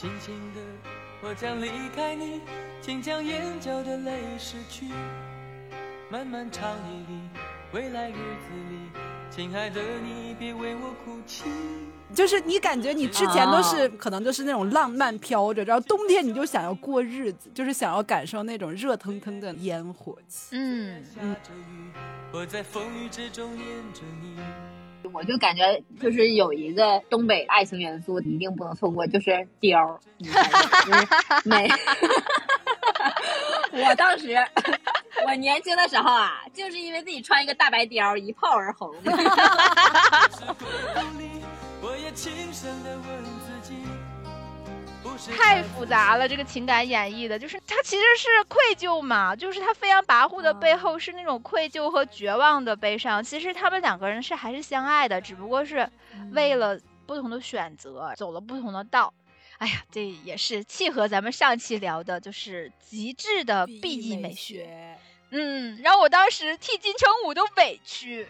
轻轻的，我将离开你，请将眼角的泪拭去。漫漫长夜里，未来日子里，亲爱的你，别为我哭泣。就是你感觉你之前都是可能就是那种浪漫飘着，然后冬天你就想要过日子，就是想要感受那种热腾腾的烟火气。嗯嗯。我在风雨之中念着你。我就感觉就是有一个东北爱情元素一定不能错过，就是貂。美。我当时我年轻的时候啊，就是因为自己穿一个大白貂，一炮而红。太复杂了，这个情感演绎的，就是他其实是愧疚嘛，就是他飞扬跋扈的背后是那种愧疚和绝望的悲伤。其实他们两个人是还是相爱的，只不过是为了不同的选择走了不同的道。哎呀，这也是契合咱们上期聊的，就是极致的 B E 美学。嗯，然后我当时替金城武都委屈。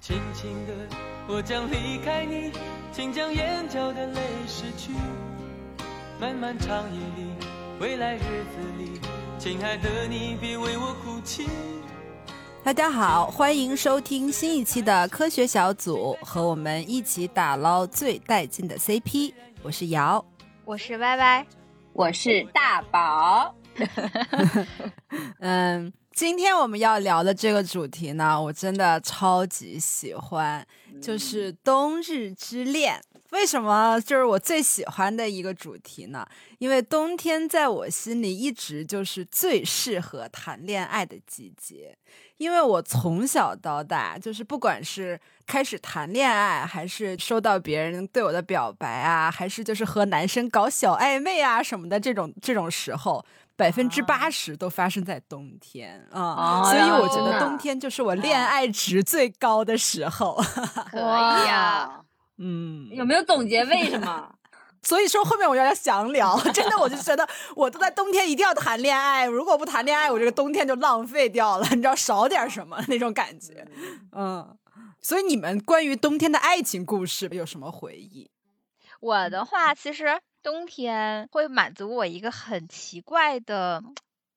轻轻的，我将离开你，请将眼角的泪拭去。漫漫长夜里，未来日子里，亲爱的你，别为我哭泣。大家好，欢迎收听新一期的科学小组，和我们一起打捞最带劲的 CP。我是瑶，我是歪歪，我是大宝。嗯。今天我们要聊的这个主题呢，我真的超级喜欢，就是冬日之恋。为什么就是我最喜欢的一个主题呢？因为冬天在我心里一直就是最适合谈恋爱的季节。因为我从小到大，就是不管是开始谈恋爱，还是收到别人对我的表白啊，还是就是和男生搞小暧昧啊什么的这种这种时候。百分之八十都发生在冬天啊，所以我觉得冬天就是我恋爱值最高的时候。可以呀，嗯，有没有总结为什么？所以说后面我有点想聊，真的，我就觉得我都在冬天一定要谈恋爱，如果不谈恋爱，我这个冬天就浪费掉了，你知道少点什么那种感觉。嗯，所以你们关于冬天的爱情故事有什么回忆？我的话，其实。冬天会满足我一个很奇怪的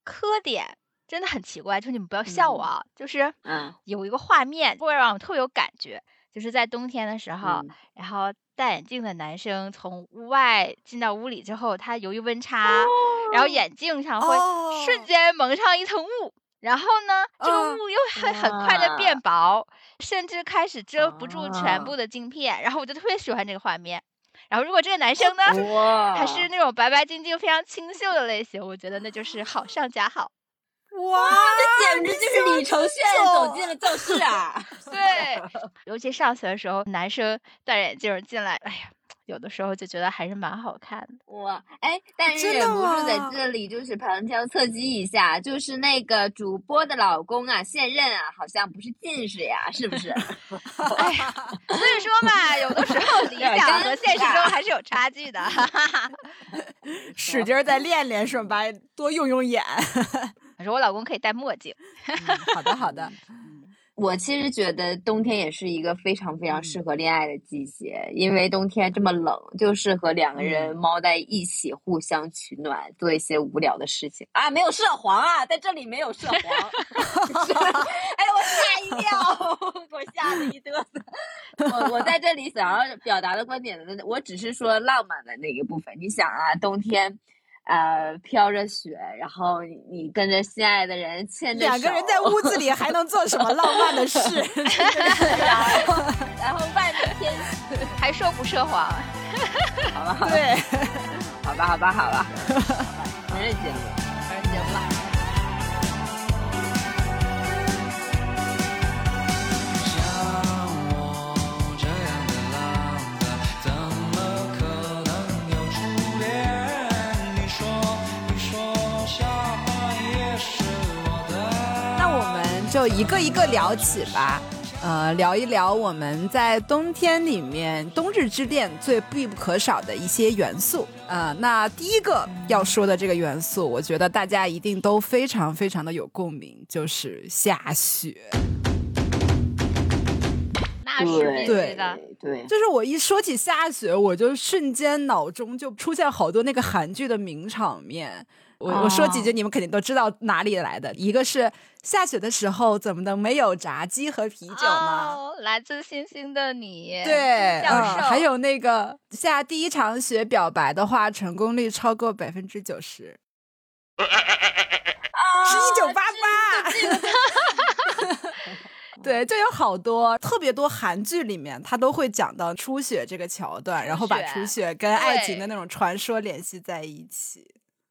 磕点，真的很奇怪，就你们不要笑我啊，就是嗯，有一个画面会让我特别有感觉，就是在冬天的时候，然后戴眼镜的男生从屋外进到屋里之后，他由于温差，然后眼镜上会瞬间蒙上一层雾，然后呢，这个雾又会很快的变薄，甚至开始遮不住全部的镜片，然后我就特别喜欢这个画面。然后，如果这个男生呢，还是那种白白净净、非常清秀的类型，我觉得那就是好上加好。哇，这简直就是李承铉走进了教室啊！对，尤其上学的时候，男生戴眼镜进来，哎呀。有的时候就觉得还是蛮好看的我，哎，但是忍不住在这里就是旁敲侧击一下，就是那个主播的老公啊，现任啊，好像不是近视呀，是不是？所以说嘛，有的时候理想和现实中还是有差距的，使劲再练练是吧？多用用眼。我说我老公可以戴墨镜。好的，好的。我其实觉得冬天也是一个非常非常适合恋爱的季节，因为冬天这么冷，就适合两个人猫在一起，互相取暖，做一些无聊的事情啊！没有涉黄啊，在这里没有涉黄。哎我吓一跳，我吓得一嘚瑟。我我在这里想要表达的观点呢，我只是说浪漫的那个部分。你想啊，冬天。呃，飘着雪，然后你跟着心爱的人牵着手，两个人在屋子里还能做什么 浪漫的事？然后然后外面天还说不涉黄，好吧？对，好吧，好吧，好吧，承认节目，承认节目了。一个一个聊起吧，呃，聊一聊我们在冬天里面冬日之恋最必不可少的一些元素。呃，那第一个要说的这个元素，我觉得大家一定都非常非常的有共鸣，就是下雪。那是必须的。对，就是我一说起下雪，我就瞬间脑中就出现好多那个韩剧的名场面。我我说几句，你们肯定都知道哪里来的。一个是下雪的时候怎么能没有炸鸡和啤酒呢？来自星星的你，对，嗯，还有那个下第一场雪表白的话，成功率超过百分之九十。是一九八八。对，就有好多特别多韩剧里面，他都会讲到初雪这个桥段，然后把初雪跟爱情的那种传说联系在一起。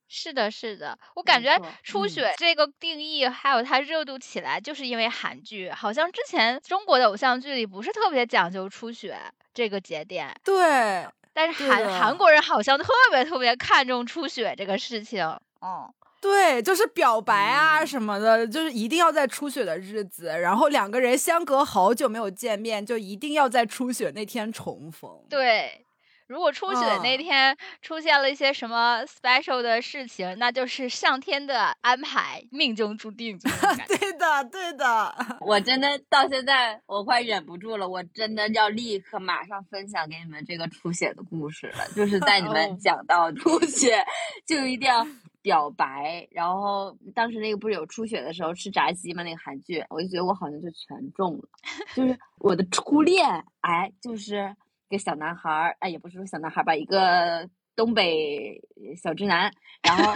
是的，是的，我感觉初雪这个定义还有它热度起来，就是因为韩剧。好像之前中国的偶像剧里不是特别讲究初雪这个节点。对，但是韩韩国人好像特别特别看重初雪这个事情。嗯，对，就是表白啊什么的，就是一定要在初雪的日子，然后两个人相隔好久没有见面，就一定要在初雪那天重逢。对。如果出血那天出现了一些什么 special 的事情，那就是上天的安排，命中注定。对的，对的。我真的到现在我快忍不住了，我真的要立刻马上分享给你们这个出血的故事了。就是 在你们讲到出血，就一定要表白。然后当时那个不是有出血的时候吃炸鸡吗？那个韩剧，我就觉得我好像就全中了。就是我的初恋，哎，就是。一个小男孩儿，哎，也不是说小男孩儿吧，一个东北小直男，然后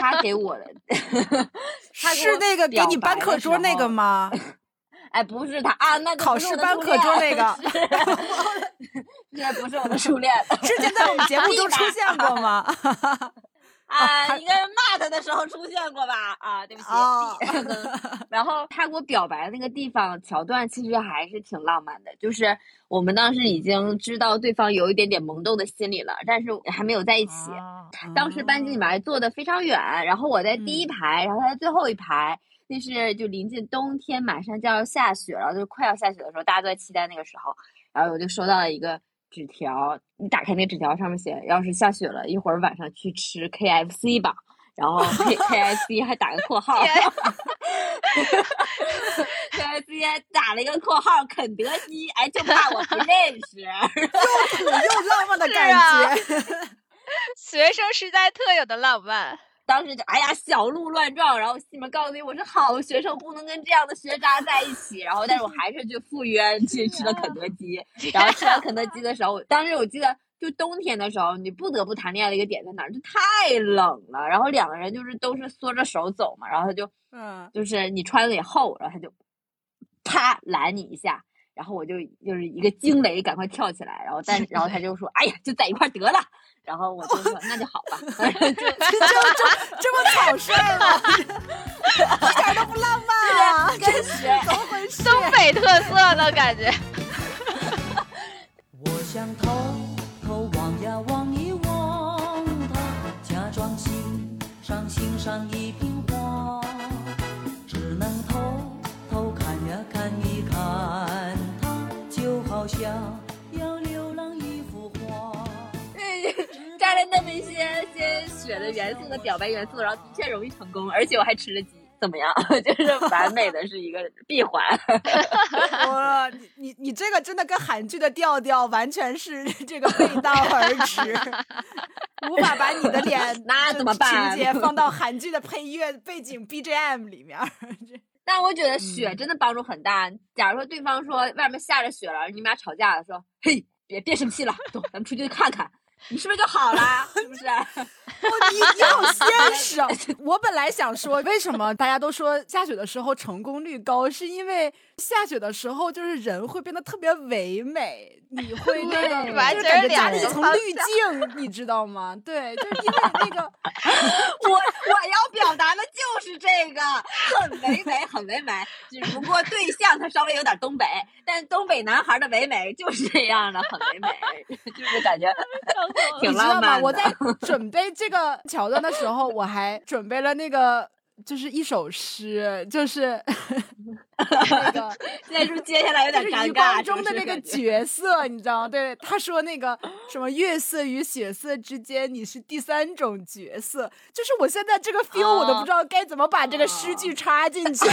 他给我的，他是那个给你搬课桌那个吗？哎，不是他啊，那考试搬课桌那个，这 不是我的初恋，之前在我们节目中出现过吗？啊，应该是骂他的时候出现过吧？啊，对不起。然后他给我表白的那个地方桥段，其实还是挺浪漫的。就是我们当时已经知道对方有一点点萌动的心理了，但是还没有在一起。当时班级里面还坐的非常远，然后我在第一排，然后他在最后一排。那是就临近冬天，马上就要下雪了，就快要下雪的时候，大家都在期待那个时候。然后我就收到了一个。纸条，你打开那纸条，上面写：要是下雪了，一会儿晚上去吃 KFC 吧。然后 K KFC 还打个括号，KFC 还打了一个括号，肯德基。哎，就怕我不认识，又土又浪漫的 感觉，学生时代特有的浪漫。当时就哎呀，小鹿乱撞，然后西门告诉你我是好学生，不能跟这样的学渣在一起。然后，但是我还是去赴约 去吃了肯德基。然后吃完肯德基的时候，当时我记得就冬天的时候，你不得不谈恋爱的一个点在哪儿？就太冷了。然后两个人就是都是缩着手走嘛。然后他就嗯，就是你穿的也厚，然后他就啪拦你一下。然后我就就是一个惊雷，赶快跳起来。然后但然后他就说：“哎呀，就在一块得了。”然后我就说：“那就好吧。”就就就这么草率吗？一点都不浪漫啊！真是怎么回事？东北特色的感觉。我想偷偷望呀望一望他，假装欣赏欣赏一瓶花，只能偷偷好像要流浪一幅画。加了那么一些些雪的元素的表白元素，然后的确容易成功，而且我还吃了鸡，怎么样？就是完美的是一个闭环。哇，你你你这个真的跟韩剧的调调完全是这个背道而驰，无法把你的脸那怎么办？情节放到韩剧的配乐背景 BGM 里面。但我觉得雪真的帮助很大。假如说对方说外面下着雪了，你们俩吵架了，说：“嘿，别别生气了，走，咱们出去看看。”你是不是就好了？是不是？你你好现实啊！我本来想说，为什么大家都说下雪的时候成功率高，是因为下雪的时候就是人会变得特别唯美，你会那个就是感觉加了一层滤镜，你知道吗？对，就是因为那个 我我要表达的就是这个，很唯美，很唯美。只不过对象他稍微有点东北，但东北男孩的唯美就是这样的，很唯美，就是感觉。你知道吗？我在准备这个桥段的时候，我还准备了那个，就是一首诗，就是 那个，现在是不是接下来有点尴尬？余光中的那个 角色，你知道吗？对，他说那个什么月色与血色之间，你是第三种角色。就是我现在这个 feel，我都不知道该怎么把这个诗句插进去，没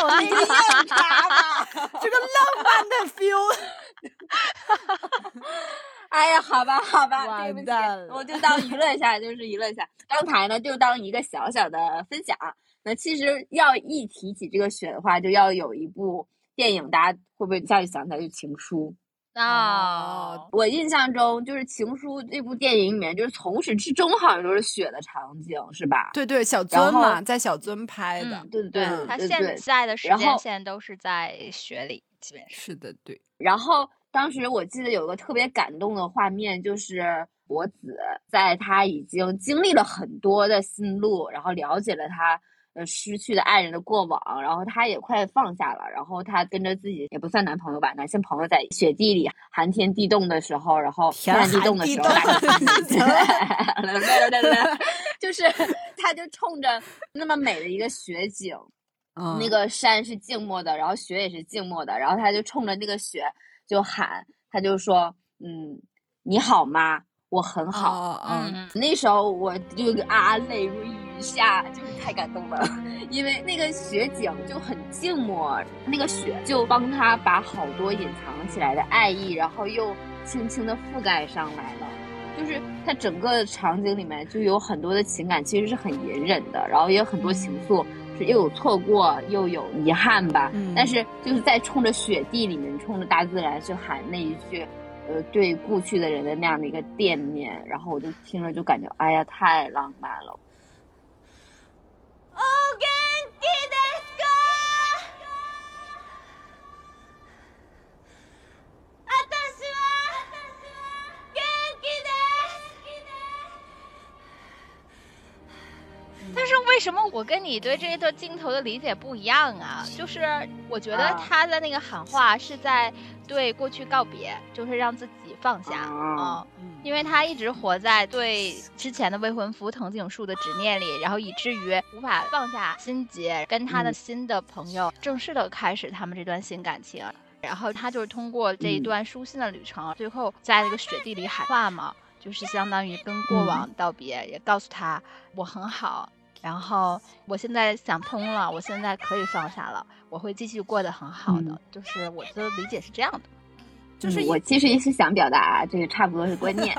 有那个硬插嘛，这个浪漫的 feel。哎呀，好吧，好吧，对不起，我就当娱乐一下，就是娱乐一下。刚才呢，就当一个小小的分享。那其实要一提起这个雪的话，就要有一部电影，大家会不会一下就想起来？就《情书》啊！我印象中就是《情书》这部电影里面，就是从始至终好像都是雪的场景，是吧？对对，小尊嘛，在小尊拍的，对对对，他现在的时间线都是在雪里，基本上是的，对。然后。当时我记得有个特别感动的画面，就是博子在他已经经历了很多的心路，然后了解了他呃失去的爱人的过往，然后他也快放下了，然后他跟着自己也不算男朋友吧，男性朋友在雪地里寒天地冻的时候，然后天寒地冻的时候，就是他就冲着那么美的一个雪景，那个山是静默的，然后雪也是静默的，然后他就冲着那个雪。就喊，他就说，嗯，你好吗？我很好。嗯，那时候我就啊，泪如雨下，就是太感动了。因为那个雪景就很静默，那个雪就帮他把好多隐藏起来的爱意，然后又轻轻的覆盖上来了。就是它整个场景里面就有很多的情感，其实是很隐忍的，然后也有很多情愫。是又有错过，又有遗憾吧。但是就是在冲着雪地里面，冲着大自然去喊那一句，呃，对故去的人的那样的一个惦念，然后我就听了就感觉，哎呀，太浪漫了。但是为什么我跟你对这一段镜头的理解不一样啊？就是我觉得他的那个喊话是在对过去告别，就是让自己放下啊，因为他一直活在对之前的未婚夫藤井树的执念里，然后以至于无法放下心结，跟他的新的朋友正式的开始他们这段新感情。然后他就是通过这一段书信的旅程，最后在那个雪地里喊话嘛，就是相当于跟过往道别，也告诉他我很好。然后我现在想通了，我现在可以放下了，我会继续过得很好的。就是我的理解是这样的，就是我其实也是想表达这个差不多是观念，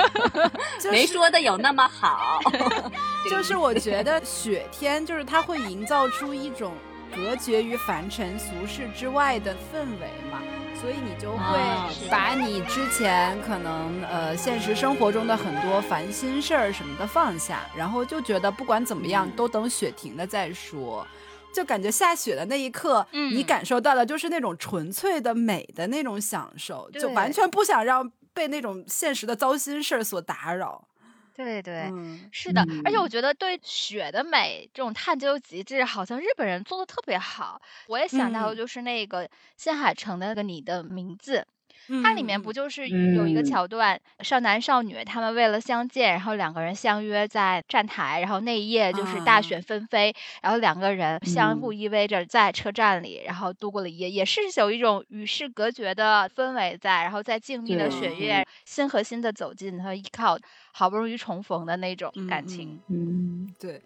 没说的有那么好。就是我觉得雪天就是它会营造出一种隔绝于凡尘俗世之外的氛围嘛。所以你就会把你之前可能呃现实生活中的很多烦心事儿什么的放下，然后就觉得不管怎么样都等雪停了再说，就感觉下雪的那一刻，你感受到的就是那种纯粹的美的那种享受，就完全不想让被那种现实的糟心事儿所打扰。对对，是的，而且我觉得对雪的美这种探究极致，好像日本人做的特别好。我也想到就是那个新海诚的那个《你的名字》。它里面不就是有一个桥段，少男少女他们为了相见，然后两个人相约在站台，然后那一夜就是大雪纷飞，然后两个人相互依偎着在车站里，然后度过了一夜，也是有一种与世隔绝的氛围在，然后在静谧的雪夜，心和心的走近和依靠，好不容易重逢的那种感情。嗯，对。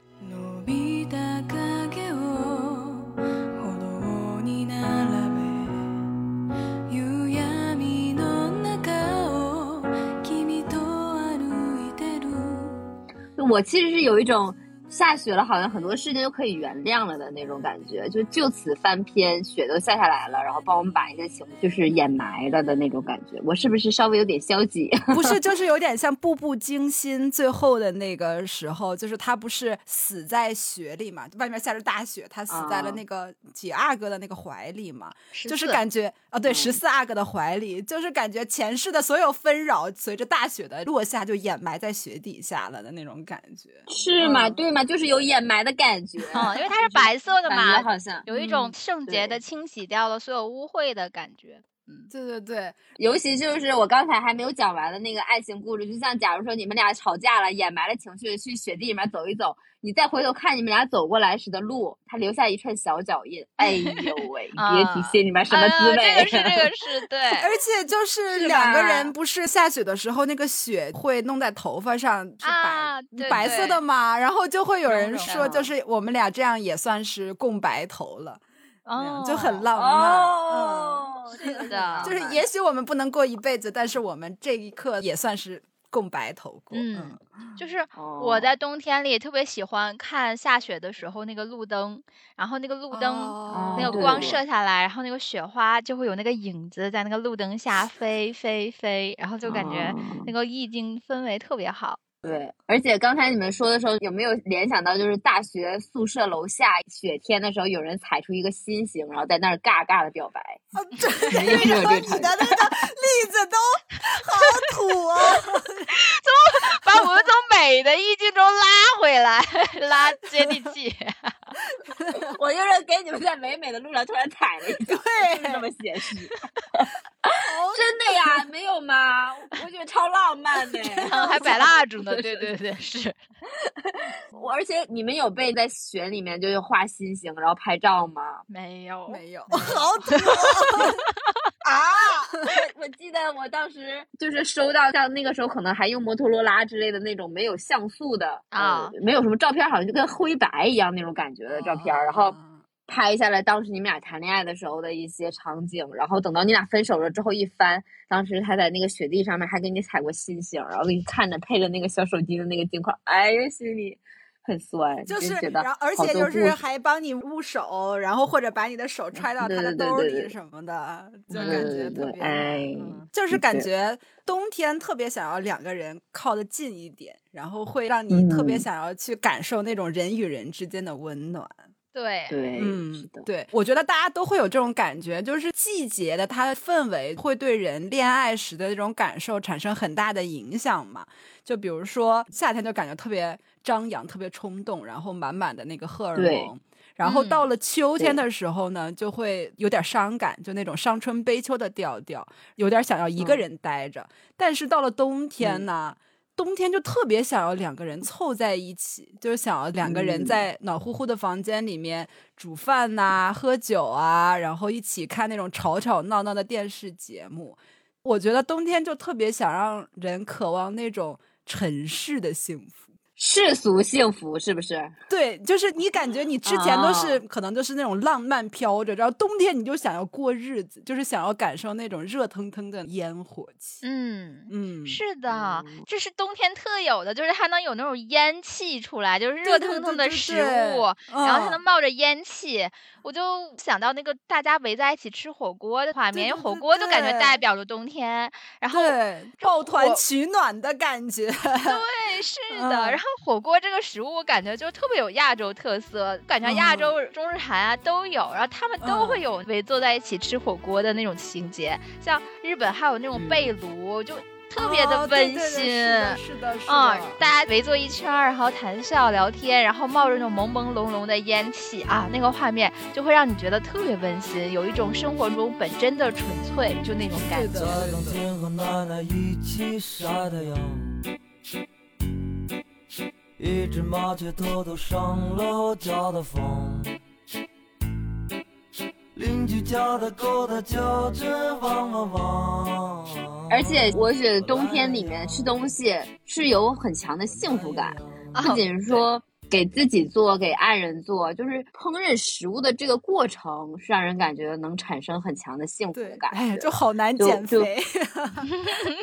我其实是有一种。下雪了，好像很多事情就可以原谅了的那种感觉，就就此翻篇，雪都下下来了，然后帮我们把一些情就是掩埋了的那种感觉。我是不是稍微有点消极？不是，就是有点像《步步惊心》最后的那个时候，就是他不是死在雪里嘛，外面下着大雪，他死在了那个几阿哥的那个怀里嘛，就是感觉啊，对，十四阿哥的怀里，就是感觉前世的所有纷扰，随着大雪的落下就掩埋在雪底下了的那种感觉，是吗？对吗？就是有掩埋的感觉，嗯，因为 它是白色的嘛，好像有一种圣洁的清洗掉了所有污秽的感觉。嗯，对对对，尤其就是我刚才还没有讲完的那个爱情故事，就像假如说你们俩吵架了，掩埋了情绪，去雪地里面走一走，你再回头看你们俩走过来时的路，它留下一串小脚印，哎呦 喂，别提心里面什么滋味。这个是这个是对，而且就是两个人不是下雪的时候，那个雪会弄在头发上是白白色的嘛，然后就会有人说，就是我们俩这样也算是共白头了。哦，就很浪漫哦，是的，就是也许我们不能过一辈子，但是我们这一刻也算是共白头过。嗯，就是我在冬天里特别喜欢看下雪的时候那个路灯，然后那个路灯那个光射下来，然后那个雪花就会有那个影子在那个路灯下飞飞飞，然后就感觉那个意境氛围特别好。对，而且刚才你们说的时候，有没有联想到就是大学宿舍楼下雪天的时候，有人踩出一个心形，然后在那儿尬尬的表白？啊，对，你的那个 例子都好土啊！怎么把我们从美的意境中拉回来，拉接地气？我就是给你们在美美的路上突然踩了一脚，对，这么写实。真的呀？没有吗？我觉得超浪漫的，还摆蜡烛呢。对对对，是。我而且你们有被在雪里面就是画心形，然后拍照吗？没有，没有，好土啊！我我记得我当时就是收到像那个时候可能还用摩托罗拉之类的那种没有像素的啊，没有什么照片，好像就跟灰白一样那种感觉的照片，然后。拍下来当时你们俩谈恋爱的时候的一些场景，然后等到你俩分手了之后一翻，当时他在那个雪地上面还给你踩过星星，然后给你看着配着那个小手机的那个镜框，哎呀，心里很酸，就是，然后而且就是还帮你捂手，然后或者把你的手揣到他的兜里什么的，就感觉特别，哎，就是感觉冬天特别想要两个人靠得近一点，然后会让你特别想要去感受那种人与人之间的温暖。对对，嗯，对，我觉得大家都会有这种感觉，就是季节的它的氛围会对人恋爱时的这种感受产生很大的影响嘛。就比如说夏天就感觉特别张扬、特别冲动，然后满满的那个荷尔蒙。然后到了秋天的时候呢，就会有点伤感，就那种伤春悲秋的调调，有点想要一个人待着。但是到了冬天呢？冬天就特别想要两个人凑在一起，就是想要两个人在暖乎乎的房间里面煮饭呐、喝酒啊，然后一起看那种吵吵闹闹的电视节目。我觉得冬天就特别想让人渴望那种尘世的幸福。世俗幸福是不是？对，就是你感觉你之前都是可能就是那种浪漫飘着，然后冬天你就想要过日子，就是想要感受那种热腾腾的烟火气。嗯嗯，是的，这是冬天特有的，就是它能有那种烟气出来，就是热腾腾的食物，然后它能冒着烟气，我就想到那个大家围在一起吃火锅的画面，因为火锅就感觉代表着冬天，然后抱团取暖的感觉。对，是的，然后。火锅这个食物，我感觉就特别有亚洲特色，感觉亚洲、中日韩啊都有，然后他们都会有围坐在一起吃火锅的那种情节。像日本还有那种被炉，就特别的温馨。是的，是的。嗯，大家围坐一圈，然后谈笑聊天，然后冒着那种朦朦胧胧的烟气啊，那个画面就会让你觉得特别温馨，有一种生活中本真的纯粹，就那种感觉。一只麻雀偷偷上楼叫的风，邻居家的狗它叫着汪汪汪。而且我觉得冬天里面吃东西是有很强的幸福感，不仅是说给自己做，给爱人做，就是烹饪食物的这个过程是让人感觉能产生很强的幸福感。哎，就好难减肥，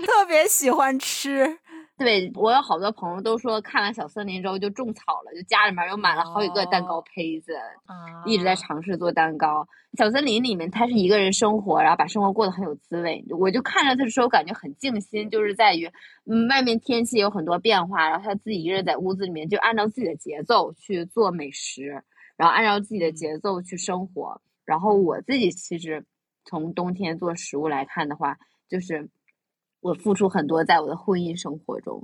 特别喜欢吃。对我有好多朋友都说看完小森林之后就种草了，就家里面又买了好几个蛋糕胚子，一直在尝试做蛋糕。小森林里面他是一个人生活，然后把生活过得很有滋味。我就看着他的时候感觉很静心，就是在于，嗯，外面天气有很多变化，然后他自己一个人在屋子里面就按照自己的节奏去做美食，然后按照自己的节奏去生活。然后我自己其实从冬天做食物来看的话，就是。我付出很多，在我的婚姻生活中，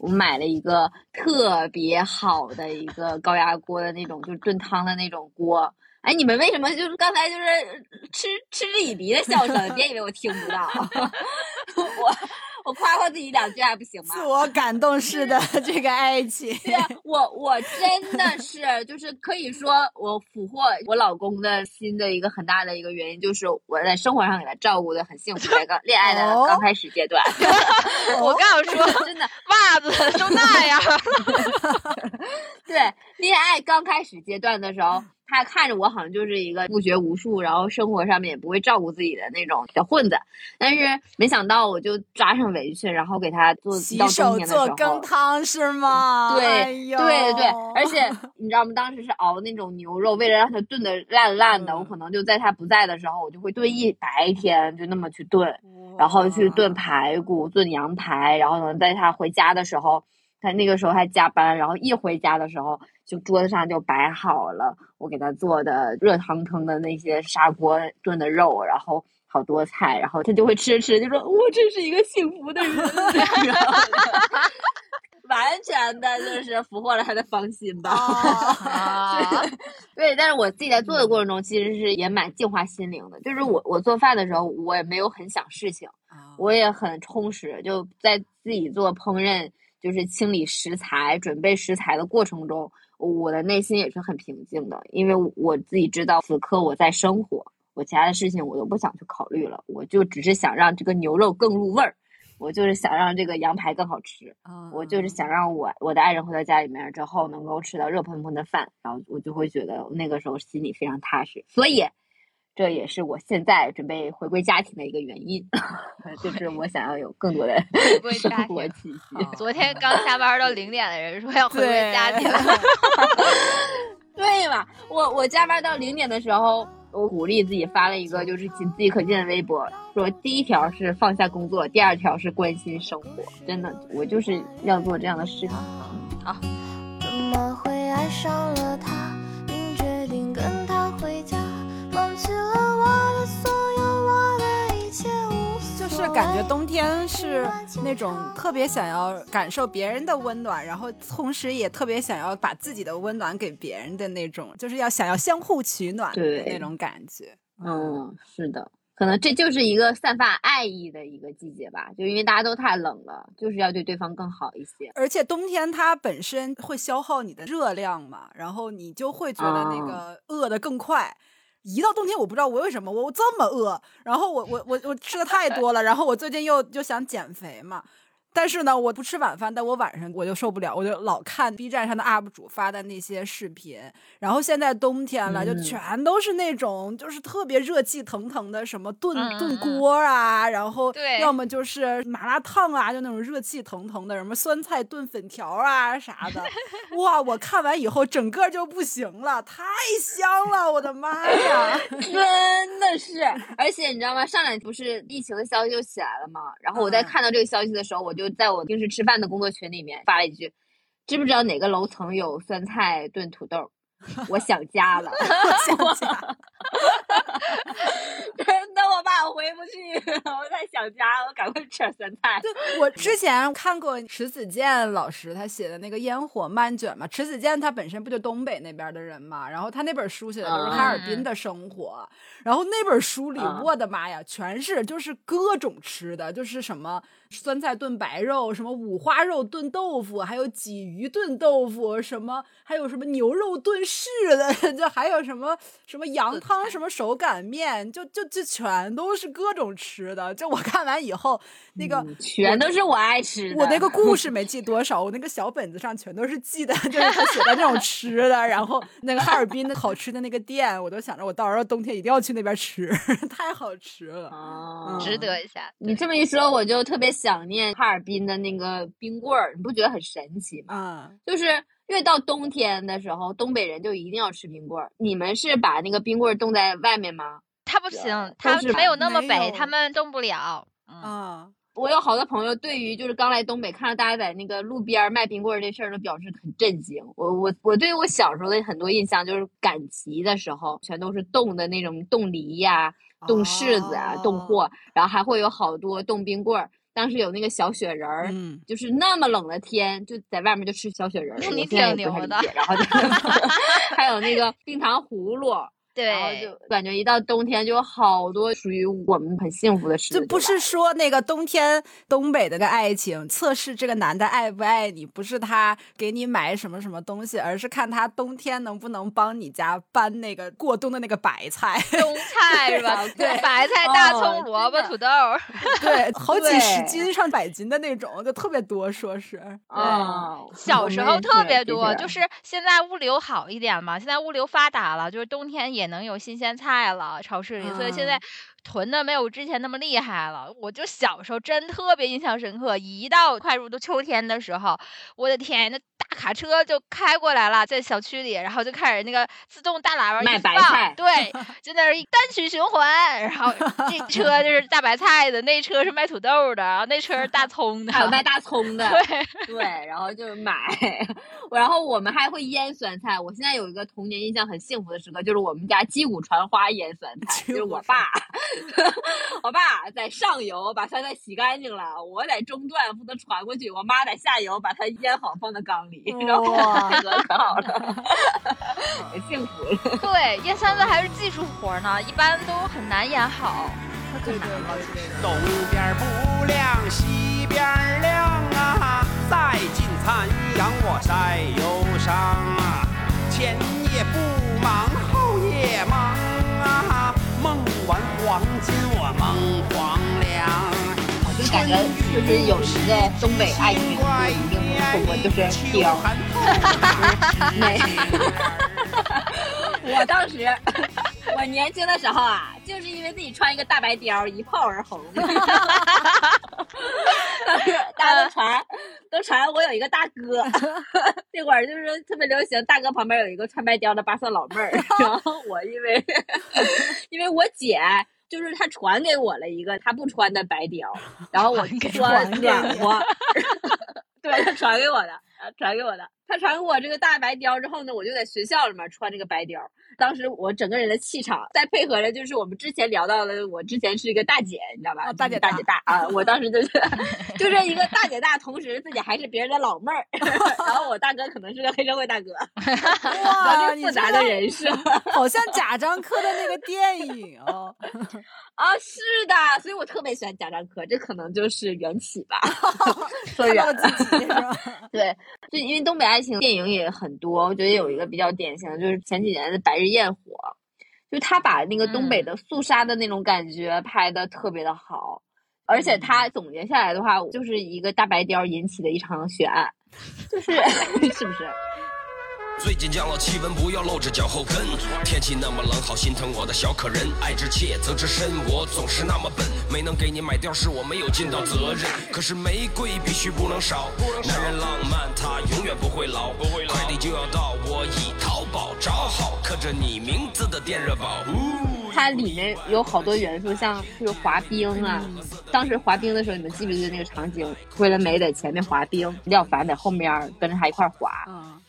我买了一个特别好的一个高压锅的那种，就是炖汤的那种锅，哎，你们为什么就是刚才就是嗤嗤之以鼻的笑声？别以为我听不到，我。我夸夸自己两句还不行吗？自我感动式的这个爱情，对啊，我我真的是就是可以说我俘获我老公的心的一个很大的一个原因，就是我在生活上给他照顾的很幸福，在刚恋爱的刚开始阶段。我刚说真的，袜子都那样。对，恋爱刚开始阶段的时候。他看着我好像就是一个不学无术，然后生活上面也不会照顾自己的那种小混子，但是没想到我就抓上围裙，然后给他做洗手做羹汤是吗？对对对，而且 你知道吗？当时是熬那种牛肉，为了让他炖的烂烂的，我可能就在他不在的时候，我就会炖一白天，就那么去炖，然后去炖排骨、炖羊排，然后呢，在他回家的时候。他那个时候还加班，然后一回家的时候，就桌子上就摆好了我给他做的热腾腾的那些砂锅炖的肉，然后好多菜，然后他就会吃吃，就说我真是一个幸福的人，完全的就是俘获了他的芳心吧。对，但是我自己在做的过程中，其实是也蛮净化心灵的。就是我我做饭的时候，我也没有很想事情，我也很充实，就在自己做烹饪。就是清理食材、准备食材的过程中，我的内心也是很平静的，因为我自己知道此刻我在生活，我其他的事情我都不想去考虑了，我就只是想让这个牛肉更入味儿，我就是想让这个羊排更好吃，我就是想让我我的爱人回到家里面之后能够吃到热腾腾的饭，然后我就会觉得那个时候心里非常踏实，所以。这也是我现在准备回归家庭的一个原因，就是我想要有更多的回归生活气息。昨天刚下班到零点的人说要回归家庭，对嘛？我我加班到零点的时候，我鼓励自己发了一个就是仅自己可见的微博，说第一条是放下工作，第二条是关心生活。真的，我就是要做这样的事情。好。就是感觉冬天是那种特别想要感受别人的温暖，然后同时也特别想要把自己的温暖给别人的那种，就是要想要相互取暖的那种感觉。嗯，是的，可能这就是一个散发爱意的一个季节吧，就因为大家都太冷了，就是要对对方更好一些。而且冬天它本身会消耗你的热量嘛，然后你就会觉得那个饿的更快。一到冬天，我不知道我为什么我我这么饿，然后我我我我吃的太多了，然后我最近又又想减肥嘛。但是呢，我不吃晚饭，但我晚上我就受不了，我就老看 B 站上的 UP 主发的那些视频。然后现在冬天了，就全都是那种就是特别热气腾腾的，什么炖炖锅啊，然后要么就是麻辣烫啊，就那种热气腾腾的，什么酸菜炖粉条啊啥的。哇，我看完以后整个就不行了，太香了，我的妈呀！真的是，而且你知道吗？上来不是疫情的消息就起来了吗？然后我在看到这个消息的时候，我就。就在我平时吃饭的工作群里面发了一句：“知不知道哪个楼层有酸菜炖土豆？”我想家了，我想家。真的，我爸我回不去，我在想家，我赶快吃点酸菜。我之前看过迟子健老师他写的那个烟火漫卷嘛，迟子健他本身不就东北那边的人嘛，然后他那本书写的都是哈尔滨的生活，然后那本书里，我的妈呀，全是就是各种吃的，就是什么酸菜炖白肉，什么五花肉炖豆腐，还有鲫鱼炖豆腐，什么还有什么牛肉炖柿子，就还有什么什么羊汤，什么手擀面，就就就全都是各种吃的。就我看完以后，那个全都是我爱吃的。我那个故 事没记多少，我那个小本子上全都是记的，就是他写的那种吃的。然后那个哈尔滨的好吃的那个店，我都想着我到时候冬天一定要去那边吃，太好吃了，值得一下。你这么一说，我就特别想念哈尔滨的那个冰棍儿，你不觉得很神奇吗？嗯，就是。越到冬天的时候，东北人就一定要吃冰棍儿。你们是把那个冰棍儿冻在外面吗？他不行，他没有那么北，他们冻不了。嗯，我有好多朋友，对于就是刚来东北，看到大家在那个路边卖冰棍儿这事儿，都表示很震惊。我我我对我小时候的很多印象，就是赶集的时候，全都是冻的那种冻梨呀、冻柿子啊、冻货，然后还会有好多冻冰棍儿。当时有那个小雪人儿，就是那么冷的天，就在外面就吃小雪人儿，你挺牛的。然后 还有那个冰糖葫芦，对，然后就感觉一到冬天就有好多属于我们很幸福的事。就不是说那个冬天东北的个爱情测试这个男的爱不爱你，不是他给你买什么什么东西，而是看他冬天能不能帮你家搬那个过冬的那个白菜。冬菜是吧？对，白菜、大葱、萝卜、土豆。对，好几十斤、上百斤的那种，就特别多，说是。啊，小时候特别多，就是现在物流好一点嘛，现在物流发达了，就是冬天也也能有新鲜菜了，超市里，所以现在。囤的没有之前那么厉害了，我就小时候真特别印象深刻。一到快入冬秋天的时候，我的天，那大卡车就开过来了，在小区里，然后就开始那个自动大喇叭卖白菜，对，就在那单曲循环。然后这 车就是大白菜的，那车是卖土豆的，然后那车是大葱的，还有卖大葱的，对对，然后就买。然后我们还会腌酸菜。我现在有一个童年印象很幸福的时刻，就是我们家击鼓传花腌酸菜，就是我爸。我爸在上游把酸菜洗干净了，我在中段负责传过去，我妈在下游把它腌好放在缸里，然后配合可好了，可 幸福了。对，腌酸菜还是技术活呢，一般都很难腌好。对对对，东边不亮西边亮啊，再进残阳我晒忧伤啊，前夜不忙后夜忙啊。黄金，我梦黄粱。我就感觉，就是有一个东北爱情我一定不错，就是貂。没，我当时，我年轻的时候啊，就是因为自己穿一个大白貂，一炮而红。当 时大家都传，都传我有一个大哥。那会儿就是特别流行，大哥旁边有一个穿白貂的八色老妹儿。然后我因为，因为我姐就是她传给我了一个她不穿的白貂，然后我穿暖和。对，她传给我的，传给我的。她传给我这个大白貂之后呢，我就在学校里面穿这个白貂。当时我整个人的气场，再配合着就是我们之前聊到的，我之前是一个大姐，你知道吧？大姐大姐大啊！我当时就是 就是一个大姐大，同时自己还是别人的老妹儿。然后我大哥可能是个黑社会大哥，哇，复杂的人设，好像贾樟柯的那个电影哦。啊，是的，所以我特别喜欢贾樟柯，这可能就是缘起吧。说远了，对，就因为东北爱情电影也很多，我觉得有一个比较典型的，就是前几年的《白日焰火》，就他把那个东北的肃杀的那种感觉拍的特别的好，而且他总结下来的话，就是一个大白貂引起的一场血案，就是 是不是？最近降了，气温不要露着脚后跟。天气那么冷，好心疼我的小可人。爱之切，责之深，我总是那么笨，没能给你买貂，是我没有尽到责任。可是玫瑰必须不能少，男人浪漫他永远不会老。快递就要到，我已淘宝找好刻着你名字的电热宝。它里面有好多元素，像就是滑冰啊。当时滑冰的时候，你们记不记得那个场景？桂纶镁在前面滑冰，廖凡在后面跟着他一块滑。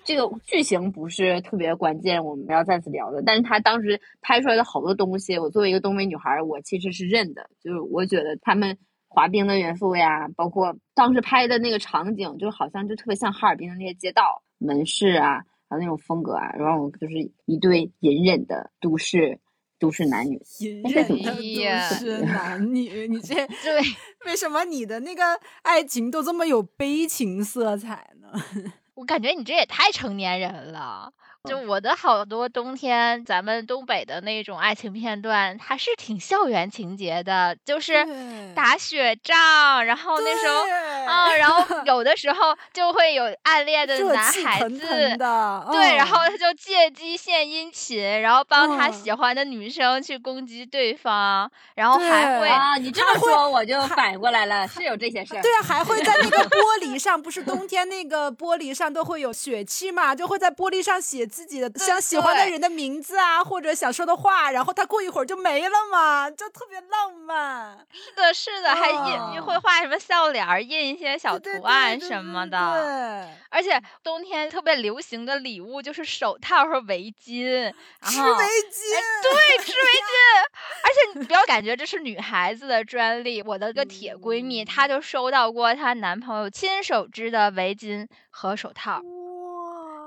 这个剧情不是特别关键，我们要再次聊的。但是他当时拍出来的好多东西，我作为一个东北女孩，我其实是认的。就是我觉得他们滑冰的元素呀，包括当时拍的那个场景，就好像就特别像哈尔滨的那些街道、门市啊，还有那种风格啊。然后就是一对隐忍的都市都市男女，隐忍的都市 男女，你这 对为什么你的那个爱情都这么有悲情色彩呢？我感觉你这也太成年人了。就我的好多冬天，咱们东北的那种爱情片段，还是挺校园情节的，就是打雪仗，然后那时候啊，然后 有的时候就会有暗恋的男孩子，对，然后他就借机献殷勤，然后帮他喜欢的女生去攻击对方，然后还会啊，你这么说我就反应过来了，是有这些事儿。对啊，还会在那个玻璃上，不是冬天那个玻璃上都会有雪漆嘛，就会在玻璃上写。自己的想喜欢的人的名字啊，或者想说的话，然后他过一会儿就没了嘛，就特别浪漫。是的，是的，还印会画什么笑脸，印一些小图案什么的。对，而且冬天特别流行的礼物就是手套和围巾，织围巾。对，织围巾。而且你不要感觉这是女孩子的专利，我的个铁闺蜜，她就收到过她男朋友亲手织的围巾和手套。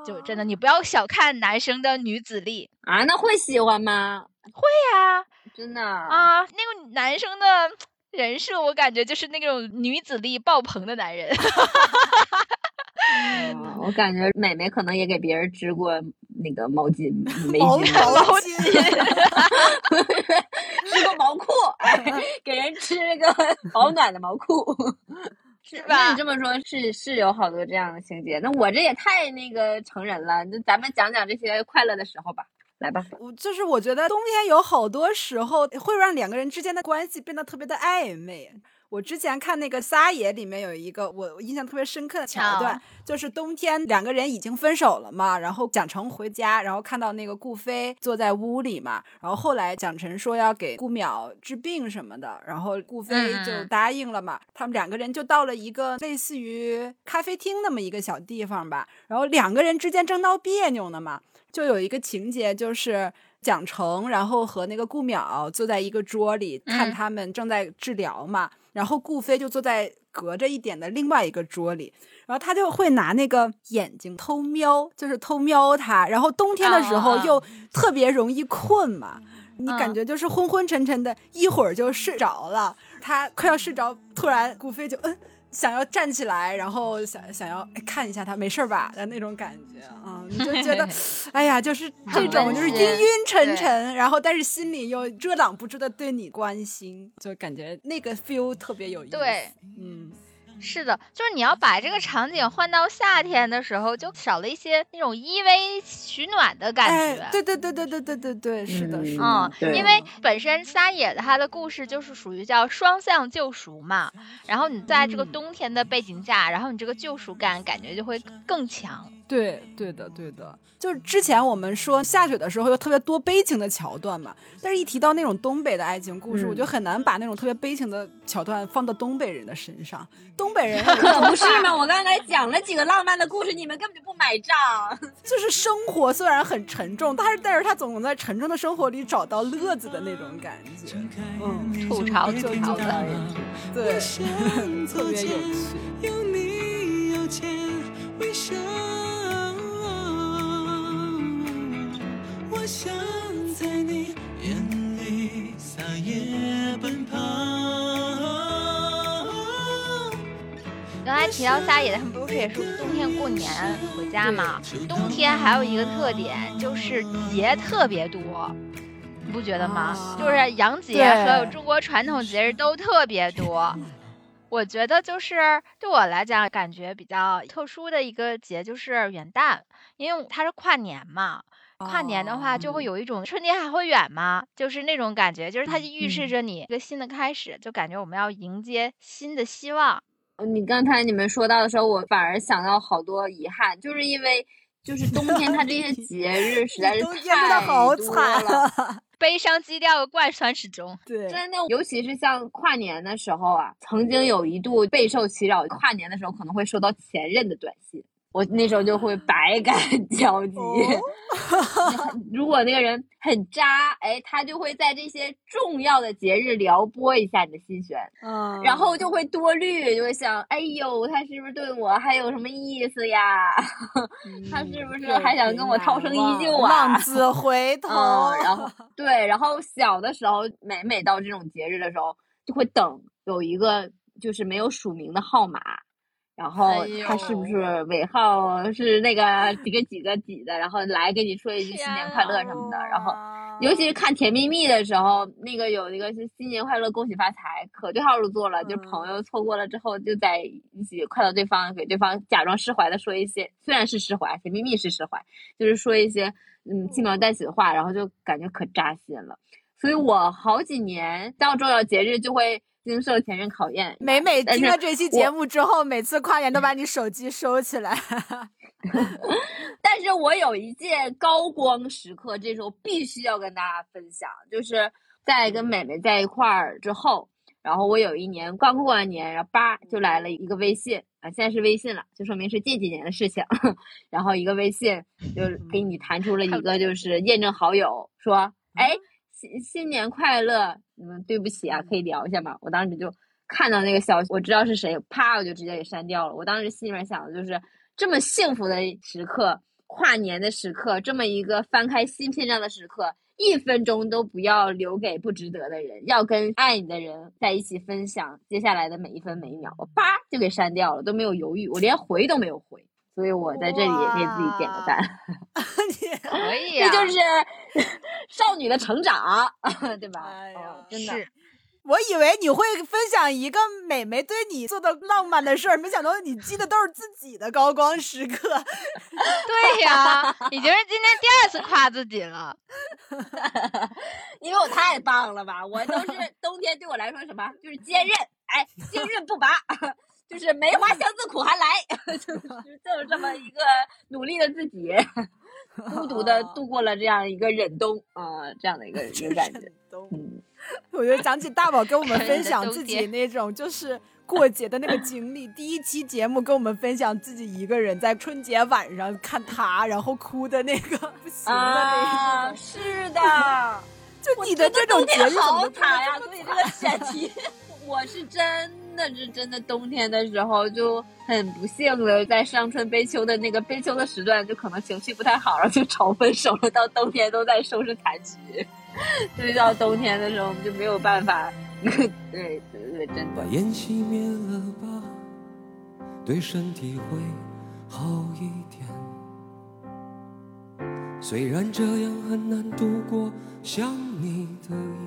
就真的你不要小看男生的女子力。啊，那会喜欢吗？会呀，真的啊，那个男生的人设我感觉就是那种女子力爆棚的男人。我感觉美美可能也给别人织过那个毛巾、围毛巾、毛。巾，织过毛裤，哎，给人织那个 保暖的毛裤，是吧？那你这么说，是是有好多这样的情节。那我这也太那个成人了。那咱们讲讲这些快乐的时候吧，来吧。我就是我觉得冬天有好多时候会让两个人之间的关系变得特别的暧昧。我之前看那个《撒野》里面有一个我印象特别深刻的桥段，就是冬天两个人已经分手了嘛，然后蒋成回家，然后看到那个顾飞坐在屋里嘛，然后后来蒋成说要给顾淼治病什么的，然后顾飞就答应了嘛，他们两个人就到了一个类似于咖啡厅那么一个小地方吧，然后两个人之间正闹别扭呢嘛，就有一个情节就是蒋成然后和那个顾淼坐在一个桌里看他们正在治疗嘛。然后顾飞就坐在隔着一点的另外一个桌里，然后他就会拿那个眼睛偷瞄，就是偷瞄他。然后冬天的时候又特别容易困嘛，你感觉就是昏昏沉沉的，一会儿就睡着了。他快要睡着，突然顾飞就嗯。想要站起来，然后想想要看一下他没事吧？的那种感觉啊，你就觉得，哎呀，就是这种就是晕晕沉沉，然后但是心里又遮挡不住的对你关心，就感觉那个 feel 特别有意思。对，嗯。是的，就是你要把这个场景换到夏天的时候，就少了一些那种依偎取暖的感觉。对对对对对对对对，是的，是的。嗯，因为本身撒野的他的故事就是属于叫双向救赎嘛，然后你在这个冬天的背景下，然后你这个救赎感感觉就会更强。对，对的，对的，就是之前我们说下雪的时候有特别多悲情的桥段嘛，但是一提到那种东北的爱情故事，我就很难把那种特别悲情的桥段放到东北人的身上。东北人可 不是吗？我刚才讲了几个浪漫的故事，你们根本就不买账。就是生活虽然很沉重，但是但是他总能在沉重的生活里找到乐子的那种感觉。嗯，吐槽吐槽的，对，特别有趣。在你眼里撒野奔跑。刚才提到撒野，他们不是也是冬天过年回家吗？冬天还有一个特点就是节特别多，你不觉得吗？就是洋节和中国传统节日都特别多。我觉得就是对我来讲，感觉比较特殊的一个节就是元旦，因为它是跨年嘛。跨年的话，就会有一种春天还会远吗？就是那种感觉，就是它预示着你一个新的开始，就感觉我们要迎接新的希望。你刚才你们说到的时候，我反而想到好多遗憾，就是因为就是 冬天它这些节日实在是太多了，悲伤基调贯穿始终。对，真的，尤其是像跨年的时候啊，曾经有一度备受其扰，跨年的时候可能会收到前任的短信。我那时候就会百感 交集。如果那个人很渣，哎，他就会在这些重要的节日撩拨一下你的心弦，嗯，然后就会多虑，就会想，哎呦，他是不是对我还有什么意思呀？他是不是还想跟我涛声依旧啊？浪子回头。然后对，然后小的时候，每每到这种节日的时候，就会等有一个就是没有署名的号码。然后他是不是尾号是那个几个几个几的？然后来跟你说一句新年快乐什么的。然后，尤其是看《甜蜜蜜》的时候，那个有那个是新年快乐，恭喜发财，可对号入座了。就朋友错过了之后，就在一起快到对方，给对方假装释怀的说一些，虽然是释怀，甜蜜蜜是释怀，就是说一些嗯轻描淡写的话，然后就感觉可扎心了。所以我好几年到重要节日就会。经受前任考验，每每听了这期节目之后，每次跨年都把你手机收起来。但是我有一件高光时刻，这时候必须要跟大家分享，就是在跟美美在一块儿之后，然后我有一年刚过完年，然后叭就来了一个微信啊，现在是微信了，就说明是近几年的事情。然后一个微信就给你弹出了一个就是验证好友，说哎。新新年快乐，你们，对不起啊，可以聊一下吗？我当时就看到那个消息，我知道是谁，啪，我就直接给删掉了。我当时心里面想的就是，这么幸福的时刻，跨年的时刻，这么一个翻开新篇章的时刻，一分钟都不要留给不值得的人，要跟爱你的人在一起分享接下来的每一分每一秒。我叭就给删掉了，都没有犹豫，我连回都没有回。所以我在这里也给自己点个赞 可以啊，这就是 少女的成长，对吧？哎呀，真的。我以为你会分享一个美眉对你做的浪漫的事儿，没想到你记得都是自己的高光时刻。对呀，已经是今天第二次夸自己了，因为我太棒了吧！我都是冬天对我来说什么，就是坚韧，哎，坚韧不拔，就是梅花香自苦寒来，就是就是这么一个努力的自己，孤独的度过了这样一个忍冬啊，这样的一个 一个感觉，嗯。我觉得讲起大宝跟我们分享自己那种就是过节的那个经历，第一期节目跟我们分享自己一个人在春节晚上看他，然后哭的那个不行的那个，是的，就你的这种节日好惨呀！所以这个选题，我是真的是真的冬天的时候就很不幸的在伤春悲秋的那个悲秋的时段，就可能情绪不太好，然后就吵分手了，到冬天都在收拾残局。就是到冬天的时候，我们就没有办法。对对对，真的。把烟熄灭了吧，对身体会好一点。虽然这样很难度过想你的夜。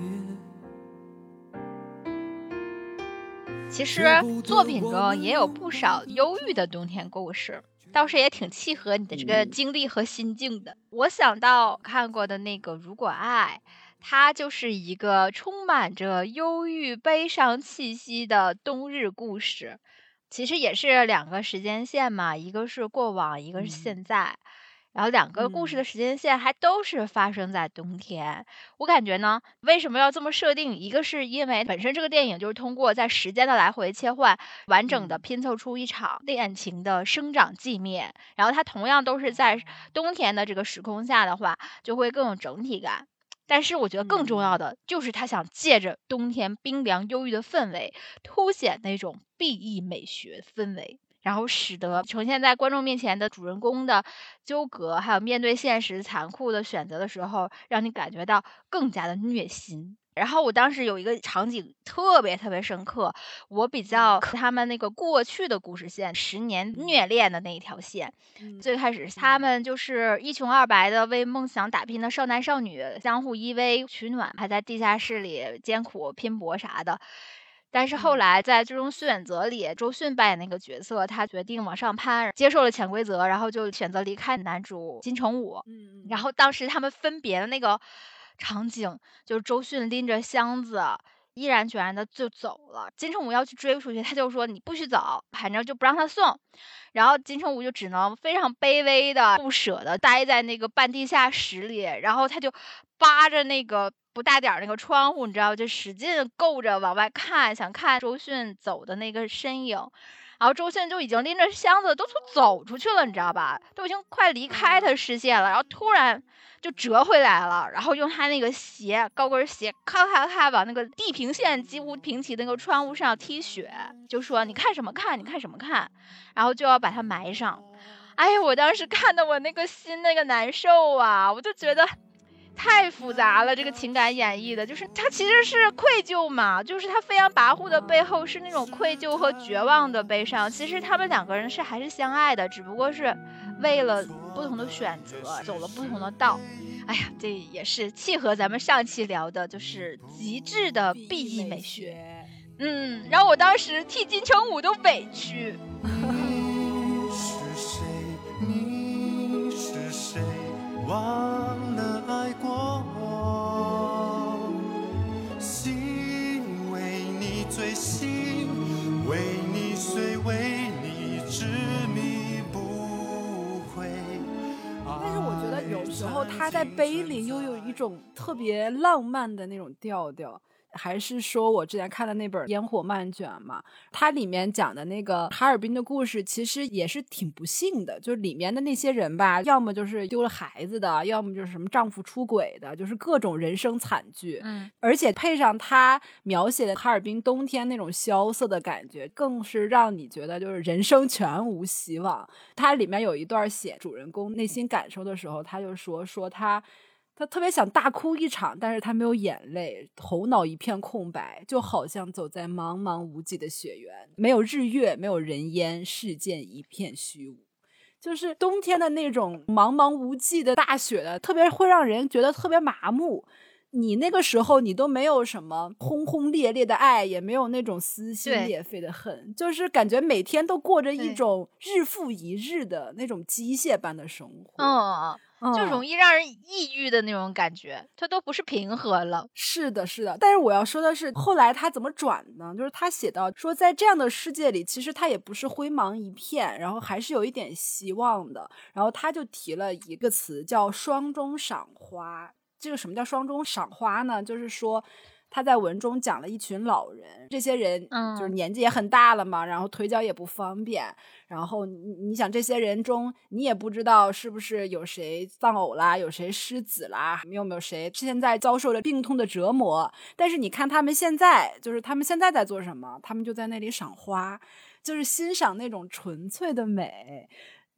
其实作品中也有不少忧郁的冬天故事。倒是也挺契合你的这个经历和心境的。我想到看过的那个《如果爱》，它就是一个充满着忧郁、悲伤气息的冬日故事。其实也是两个时间线嘛，一个是过往，一个是现在。然后两个故事的时间线还都是发生在冬天，我感觉呢，为什么要这么设定？一个是因为本身这个电影就是通过在时间的来回切换，完整的拼凑出一场恋情的生长寂灭。然后它同样都是在冬天的这个时空下的话，就会更有整体感。但是我觉得更重要的就是他想借着冬天冰凉忧郁的氛围，凸显那种 B E 美学氛围。然后使得呈现在观众面前的主人公的纠葛，还有面对现实残酷的选择的时候，让你感觉到更加的虐心。然后我当时有一个场景特别特别深刻，我比较他们那个过去的故事线，十年虐恋的那一条线。最开始他们就是一穷二白的为梦想打拼的少男少女，相互依偎取暖，还在地下室里艰苦拼搏啥的。但是后来在最终选择里，周迅扮演那个角色，他决定往上攀，接受了潜规则，然后就选择离开男主金城武。嗯，然后当时他们分别的那个场景，就是周迅拎着箱子，毅然决然的就走了。金城武要去追出去，他就说你不许走，反正就不让他送。然后金城武就只能非常卑微的、不舍的待在那个半地下室里，然后他就扒着那个。不大点儿那个窗户，你知道，就使劲够着往外看，想看周迅走的那个身影。然后周迅就已经拎着箱子都从走出去了，你知道吧？都已经快离开他视线了。然后突然就折回来了，然后用他那个鞋高跟鞋咔咔咔往那个地平线几乎平齐的那个窗户上踢雪，就说：“你看什么看？你看什么看？”然后就要把它埋上。哎呀，我当时看的我那个心那个难受啊，我就觉得。太复杂了，这个情感演绎的，就是他其实是愧疚嘛，就是他飞扬跋扈的背后是那种愧疚和绝望的悲伤。其实他们两个人是还是相爱的，只不过是为了不同的选择走了不同的道。哎呀，这也是契合咱们上期聊的，就是极致的 B E 美学。嗯，然后我当时替金城武都委屈。你是谁？你是谁？忘爱过我心为你醉心为你碎为你执迷不悔。但是我觉得有时候他在杯里又有一种特别浪漫的那种调调。还是说我之前看的那本《烟火漫卷》嘛？它里面讲的那个哈尔滨的故事，其实也是挺不幸的。就是里面的那些人吧，要么就是丢了孩子的，要么就是什么丈夫出轨的，就是各种人生惨剧。嗯，而且配上他描写的哈尔滨冬天那种萧瑟的感觉，更是让你觉得就是人生全无希望。它里面有一段写主人公内心感受的时候，他就说说他。他特别想大哭一场，但是他没有眼泪，头脑一片空白，就好像走在茫茫无际的雪原，没有日月，没有人烟，世间一片虚无。就是冬天的那种茫茫无际的大雪的，特别会让人觉得特别麻木。你那个时候，你都没有什么轰轰烈烈的爱，也没有那种撕心裂肺的恨，就是感觉每天都过着一种日复一日的那种机械般的生活。嗯。就容易让人抑郁的那种感觉，它都不是平和了。是的，是的。但是我要说的是，后来他怎么转呢？就是他写到说，在这样的世界里，其实他也不是灰茫一片，然后还是有一点希望的。然后他就提了一个词，叫“双中赏花”。这个什么叫“双中赏花”呢？就是说。他在文中讲了一群老人，这些人就是年纪也很大了嘛，然后腿脚也不方便，然后你你想这些人中，你也不知道是不是有谁丧偶啦，有谁失子啦，有没有谁现在遭受了病痛的折磨？但是你看他们现在，就是他们现在在做什么？他们就在那里赏花，就是欣赏那种纯粹的美。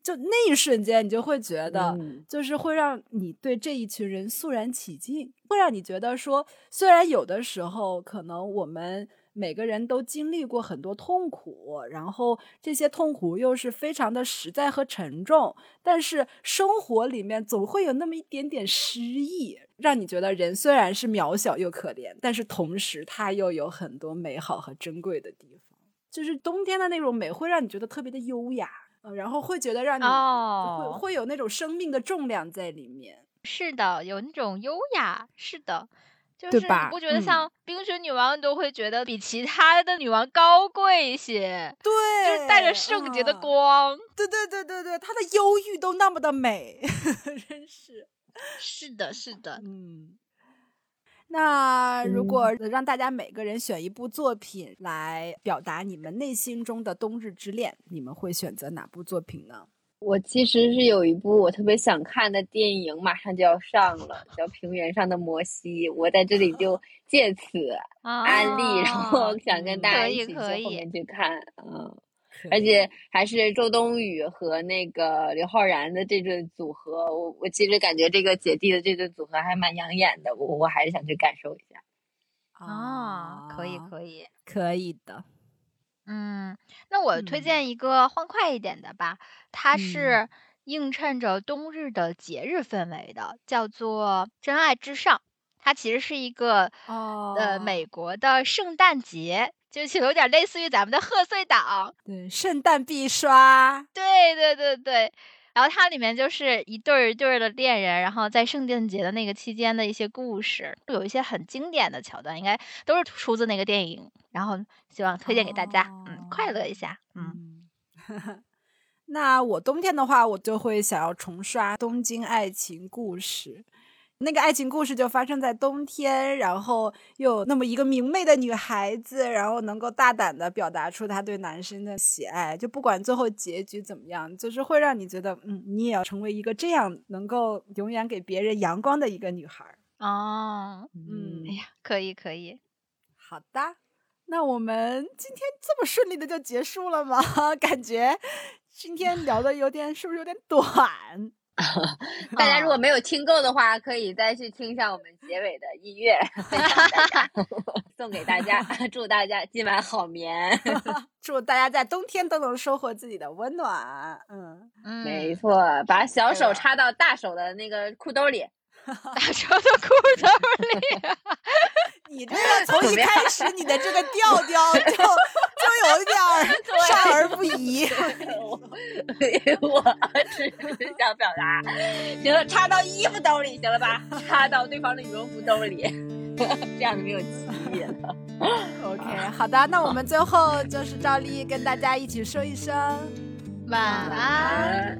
就那一瞬间，你就会觉得，就是会让你对这一群人肃然起敬，会让你觉得说，虽然有的时候可能我们每个人都经历过很多痛苦，然后这些痛苦又是非常的实在和沉重，但是生活里面总会有那么一点点诗意，让你觉得人虽然是渺小又可怜，但是同时他又有很多美好和珍贵的地方。就是冬天的那种美，会让你觉得特别的优雅。然后会觉得让你会会有那种生命的重量在里面。是的，有那种优雅。是的，就是你不觉得像冰雪女王都会觉得比其他的女王高贵一些？对，就是带着圣洁的光。对对对对对，她的忧郁都那么的美，真是。是的，是的，嗯。那如果让大家每个人选一部作品来表达你们内心中的冬日之恋，你们会选择哪部作品呢？我其实是有一部我特别想看的电影，马上就要上了，叫《平原上的摩西》。我在这里就借此安利，然后想跟大家一起去后面去看，嗯。而且还是周冬雨和那个刘昊然的这对组合，我我其实感觉这个姐弟的这对组合还蛮养眼的，我我还是想去感受一下。啊，可以可以可以的。嗯，那我推荐一个欢快一点的吧，它是映衬着冬日的节日氛围的，叫做《真爱至上》，它其实是一个呃美国的圣诞节。就是有点类似于咱们的贺岁档，对，圣诞必刷，对对对对。然后它里面就是一对儿一对儿的恋人，然后在圣诞节的那个期间的一些故事，有一些很经典的桥段，应该都是出自那个电影。然后希望推荐给大家，嗯，快乐一下，嗯。那我冬天的话，我就会想要重刷《东京爱情故事》。那个爱情故事就发生在冬天，然后又有那么一个明媚的女孩子，然后能够大胆的表达出她对男生的喜爱，就不管最后结局怎么样，就是会让你觉得，嗯，你也要成为一个这样能够永远给别人阳光的一个女孩。哦，嗯，哎呀，可以可以，好的，那我们今天这么顺利的就结束了吗？感觉今天聊的有点，是不是有点短？大家如果没有听够的话，可以再去听一下我们结尾的音乐，送给大家，祝大家今晚好眠，祝大家在冬天都能收获自己的温暖。嗯，没错，把小手插到大手的那个裤兜里。大手的裤兜里，你这个从一开始你的这个调调 就就有一点少儿不宜。我只是想表达，行了，插到衣服兜里行了吧？插到对方的羽绒服兜里，这样子没有歧义了。OK，好的，那我们最后就是照例跟大家一起说一声晚安。